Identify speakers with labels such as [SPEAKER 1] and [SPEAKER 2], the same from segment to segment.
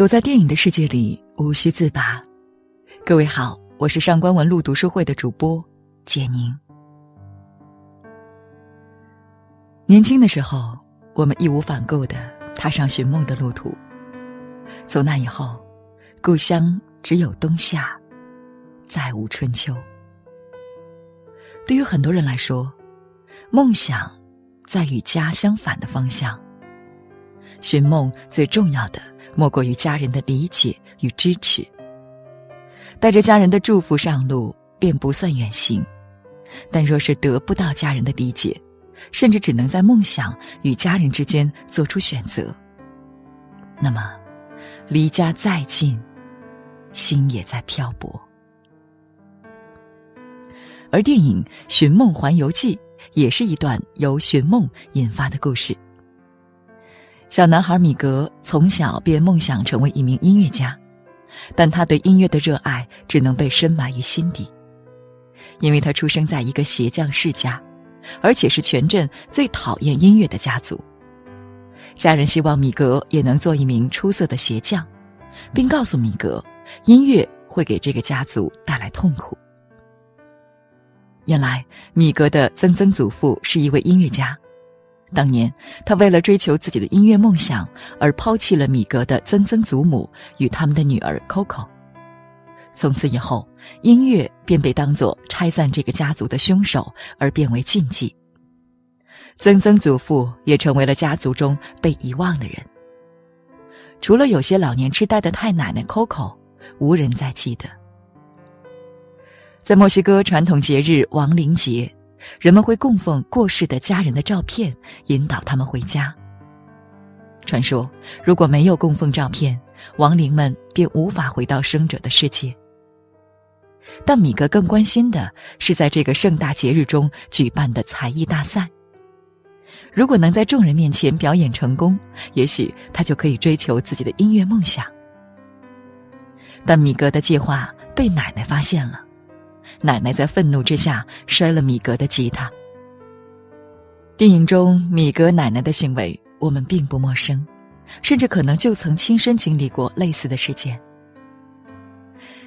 [SPEAKER 1] 躲在电影的世界里，无需自拔。各位好，我是上官文路读书会的主播简宁。年轻的时候，我们义无反顾的踏上寻梦的路途。从那以后，故乡只有冬夏，再无春秋。对于很多人来说，梦想在与家相反的方向。寻梦最重要的，莫过于家人的理解与支持。带着家人的祝福上路，便不算远行；但若是得不到家人的理解，甚至只能在梦想与家人之间做出选择，那么，离家再近，心也在漂泊。而电影《寻梦环游记》也是一段由寻梦引发的故事。小男孩米格从小便梦想成为一名音乐家，但他对音乐的热爱只能被深埋于心底，因为他出生在一个鞋匠世家，而且是全镇最讨厌音乐的家族。家人希望米格也能做一名出色的鞋匠，并告诉米格，音乐会给这个家族带来痛苦。原来，米格的曾曾祖父是一位音乐家。当年，他为了追求自己的音乐梦想而抛弃了米格的曾曾祖母与他们的女儿 Coco。从此以后，音乐便被当作拆散这个家族的凶手而变为禁忌。曾曾祖父也成为了家族中被遗忘的人。除了有些老年痴呆的太奶奶 Coco，无人再记得。在墨西哥传统节日亡灵节。人们会供奉过世的家人的照片，引导他们回家。传说，如果没有供奉照片，亡灵们便无法回到生者的世界。但米格更关心的是，在这个盛大节日中举办的才艺大赛。如果能在众人面前表演成功，也许他就可以追求自己的音乐梦想。但米格的计划被奶奶发现了。奶奶在愤怒之下摔了米格的吉他。电影中米格奶奶的行为我们并不陌生，甚至可能就曾亲身经历过类似的事件。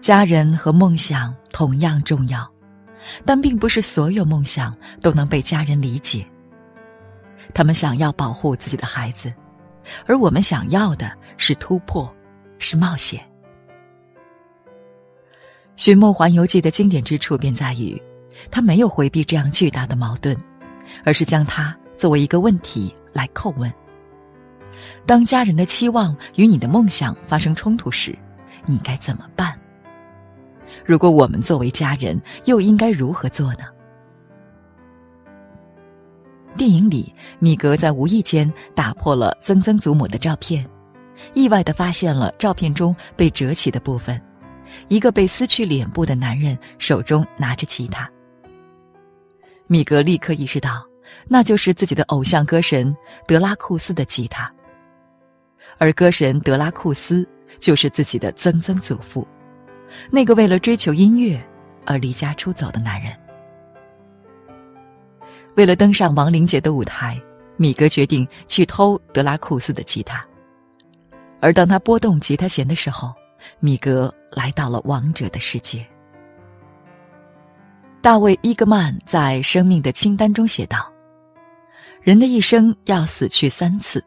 [SPEAKER 1] 家人和梦想同样重要，但并不是所有梦想都能被家人理解。他们想要保护自己的孩子，而我们想要的是突破，是冒险。《寻梦环游记》的经典之处便在于，他没有回避这样巨大的矛盾，而是将它作为一个问题来叩问：当家人的期望与你的梦想发生冲突时，你该怎么办？如果我们作为家人，又应该如何做呢？电影里，米格在无意间打破了曾曾祖母的照片，意外的发现了照片中被折起的部分。一个被撕去脸部的男人手中拿着吉他，米格立刻意识到，那就是自己的偶像歌神德拉库斯的吉他，而歌神德拉库斯就是自己的曾曾祖父，那个为了追求音乐而离家出走的男人。为了登上亡灵节的舞台，米格决定去偷德拉库斯的吉他，而当他拨动吉他弦的时候。米格来到了王者的世界。大卫·伊格曼在《生命的清单》中写道：“人的一生要死去三次。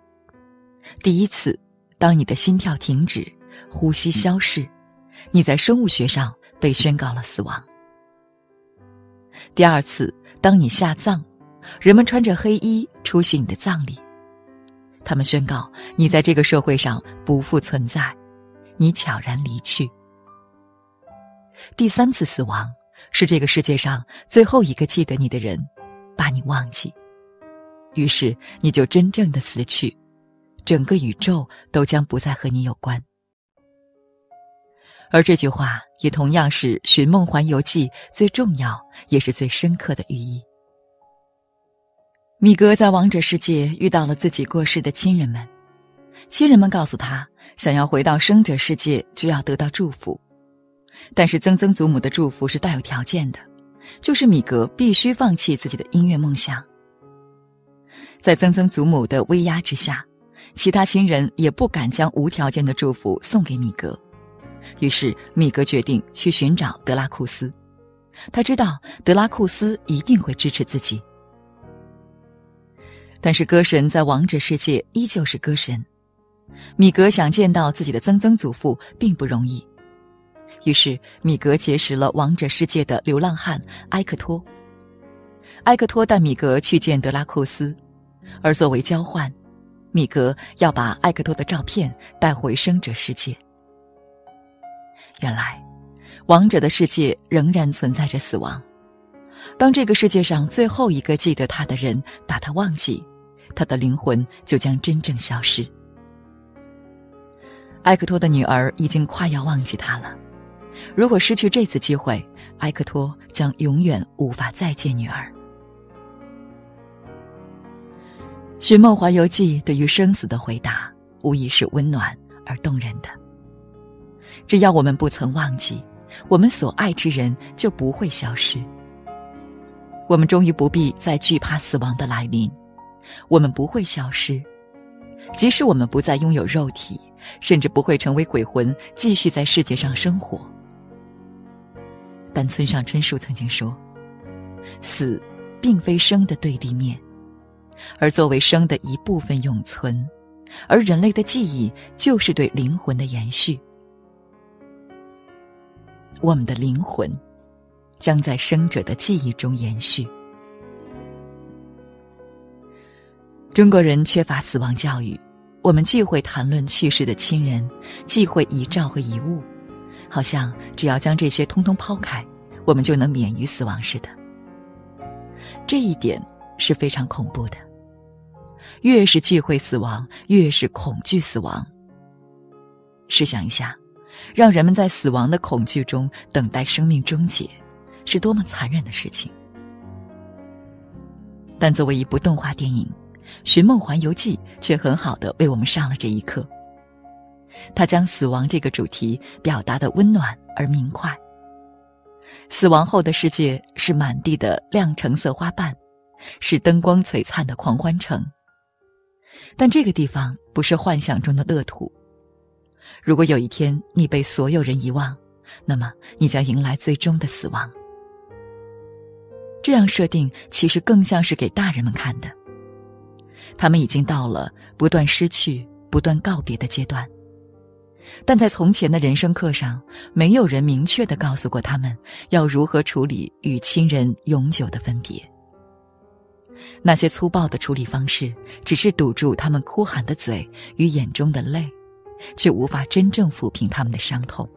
[SPEAKER 1] 第一次，当你的心跳停止，呼吸消逝，你在生物学上被宣告了死亡。第二次，当你下葬，人们穿着黑衣出席你的葬礼，他们宣告你在这个社会上不复存在。”你悄然离去。第三次死亡，是这个世界上最后一个记得你的人，把你忘记，于是你就真正的死去，整个宇宙都将不再和你有关。而这句话也同样是《寻梦环游记》最重要也是最深刻的寓意。米格在王者世界遇到了自己过世的亲人们。亲人们告诉他，想要回到生者世界，就要得到祝福。但是曾曾祖母的祝福是带有条件的，就是米格必须放弃自己的音乐梦想。在曾曾祖母的威压之下，其他亲人也不敢将无条件的祝福送给米格。于是，米格决定去寻找德拉库斯。他知道德拉库斯一定会支持自己。但是，歌神在王者世界依旧是歌神。米格想见到自己的曾曾祖父并不容易。于是，米格结识了王者世界的流浪汉埃克托。埃克托带米格去见德拉库斯，而作为交换，米格要把埃克托的照片带回生者世界。原来，王者的世界仍然存在着死亡。当这个世界上最后一个记得他的人把他忘记，他的灵魂就将真正消失。埃克托的女儿已经快要忘记他了。如果失去这次机会，埃克托将永远无法再见女儿。《寻梦环游记》对于生死的回答，无疑是温暖而动人的。只要我们不曾忘记，我们所爱之人就不会消失。我们终于不必再惧怕死亡的来临，我们不会消失，即使我们不再拥有肉体，甚至不会成为鬼魂，继续在世界上生活。但村上春树曾经说：“死，并非生的对立面，而作为生的一部分永存，而人类的记忆就是对灵魂的延续。”我们的灵魂将在生者的记忆中延续。中国人缺乏死亡教育，我们忌讳谈论去世的亲人，忌讳遗照和遗物，好像只要将这些通通抛开，我们就能免于死亡似的。这一点是非常恐怖的。越是忌讳死亡，越是恐惧死亡。试想一下。让人们在死亡的恐惧中等待生命终结，是多么残忍的事情！但作为一部动画电影，《寻梦环游记》却很好的为我们上了这一课。它将死亡这个主题表达的温暖而明快。死亡后的世界是满地的亮橙色花瓣，是灯光璀璨的狂欢城。但这个地方不是幻想中的乐土。如果有一天你被所有人遗忘，那么你将迎来最终的死亡。这样设定其实更像是给大人们看的。他们已经到了不断失去、不断告别的阶段，但在从前的人生课上，没有人明确的告诉过他们要如何处理与亲人永久的分别。那些粗暴的处理方式，只是堵住他们哭喊的嘴与眼中的泪。却无法真正抚平他们的伤痛。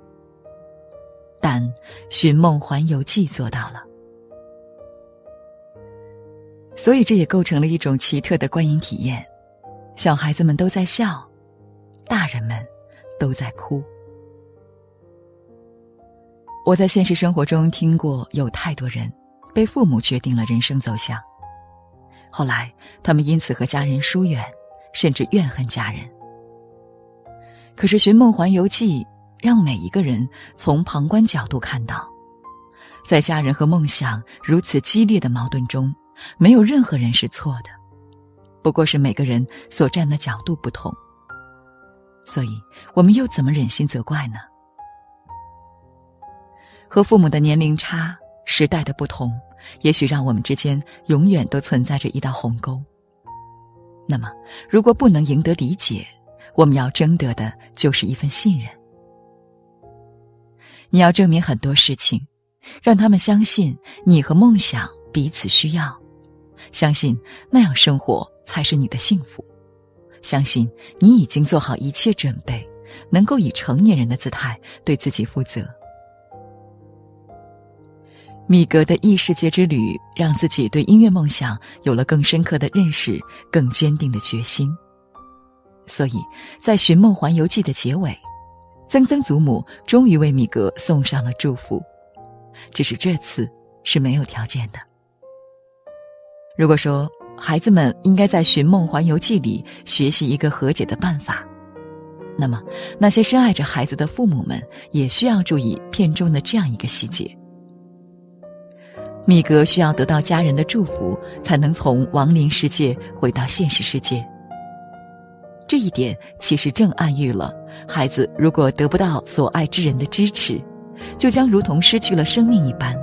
[SPEAKER 1] 但《寻梦环游记》做到了，所以这也构成了一种奇特的观影体验。小孩子们都在笑，大人们都在哭。我在现实生活中听过有太多人被父母决定了人生走向，后来他们因此和家人疏远，甚至怨恨家人。可是《寻梦环游记》让每一个人从旁观角度看到，在家人和梦想如此激烈的矛盾中，没有任何人是错的，不过是每个人所站的角度不同。所以，我们又怎么忍心责怪呢？和父母的年龄差、时代的不同，也许让我们之间永远都存在着一道鸿沟。那么，如果不能赢得理解，我们要争得的就是一份信任。你要证明很多事情，让他们相信你和梦想彼此需要，相信那样生活才是你的幸福，相信你已经做好一切准备，能够以成年人的姿态对自己负责。米格的异世界之旅，让自己对音乐梦想有了更深刻的认识，更坚定的决心。所以，在《寻梦环游记》的结尾，曾曾祖母终于为米格送上了祝福，只是这次是没有条件的。如果说孩子们应该在《寻梦环游记》里学习一个和解的办法，那么那些深爱着孩子的父母们也需要注意片中的这样一个细节：米格需要得到家人的祝福，才能从亡灵世界回到现实世界。这一点其实正暗喻了，孩子如果得不到所爱之人的支持，就将如同失去了生命一般，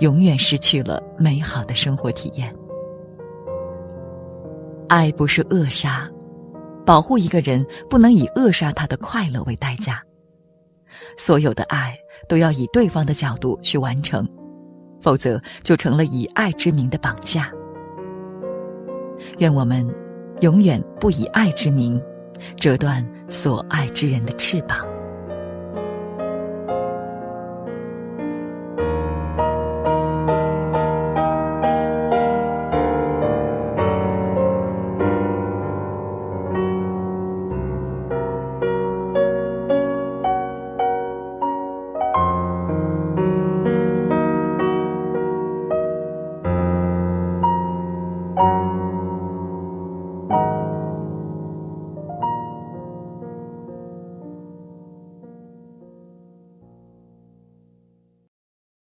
[SPEAKER 1] 永远失去了美好的生活体验。爱不是扼杀，保护一个人不能以扼杀他的快乐为代价。所有的爱都要以对方的角度去完成，否则就成了以爱之名的绑架。愿我们永远不以爱之名折断所爱之人的翅膀。